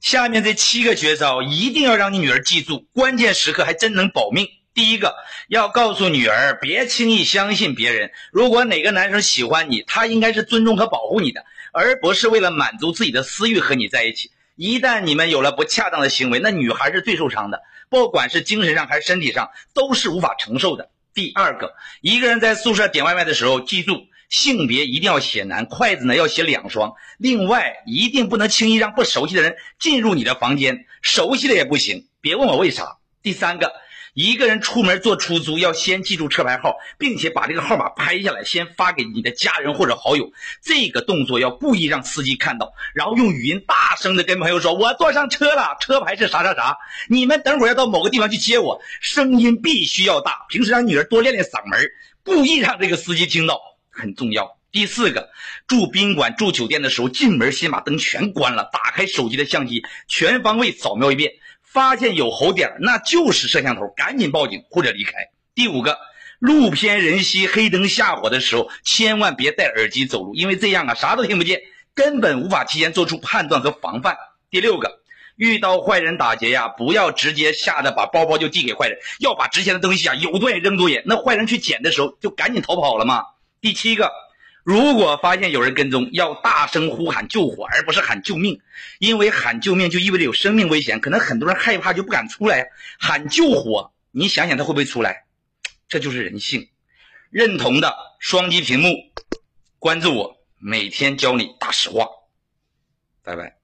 下面这七个绝招一定要让你女儿记住，关键时刻还真能保命。第一个，要告诉女儿别轻易相信别人。如果哪个男生喜欢你，他应该是尊重和保护你的，而不是为了满足自己的私欲和你在一起。一旦你们有了不恰当的行为，那女孩是最受伤的，不管是精神上还是身体上，都是无法承受的。第二个，一个人在宿舍点外卖的时候，记住性别一定要写男，筷子呢要写两双。另外，一定不能轻易让不熟悉的人进入你的房间，熟悉的也不行。别问我为啥。第三个。一个人出门坐出租，要先记住车牌号，并且把这个号码拍下来，先发给你的家人或者好友。这个动作要故意让司机看到，然后用语音大声的跟朋友说：“我坐上车了，车牌是啥啥啥。你们等会儿要到某个地方去接我。”声音必须要大，平时让女儿多练练嗓门，故意让这个司机听到，很重要。第四个，住宾馆、住酒店的时候，进门先把灯全关了，打开手机的相机，全方位扫描一遍。发现有红点，那就是摄像头，赶紧报警或者离开。第五个，路偏人稀、黑灯瞎火的时候，千万别戴耳机走路，因为这样啊，啥都听不见，根本无法提前做出判断和防范。第六个，遇到坏人打劫呀，不要直接吓得把包包就递给坏人，要把值钱的东西啊有多远扔多远，那坏人去捡的时候就赶紧逃跑了嘛。第七个。如果发现有人跟踪，要大声呼喊救火，而不是喊救命，因为喊救命就意味着有生命危险，可能很多人害怕就不敢出来。喊救火，你想想他会不会出来？这就是人性。认同的双击屏幕，关注我，每天教你大实话。拜拜。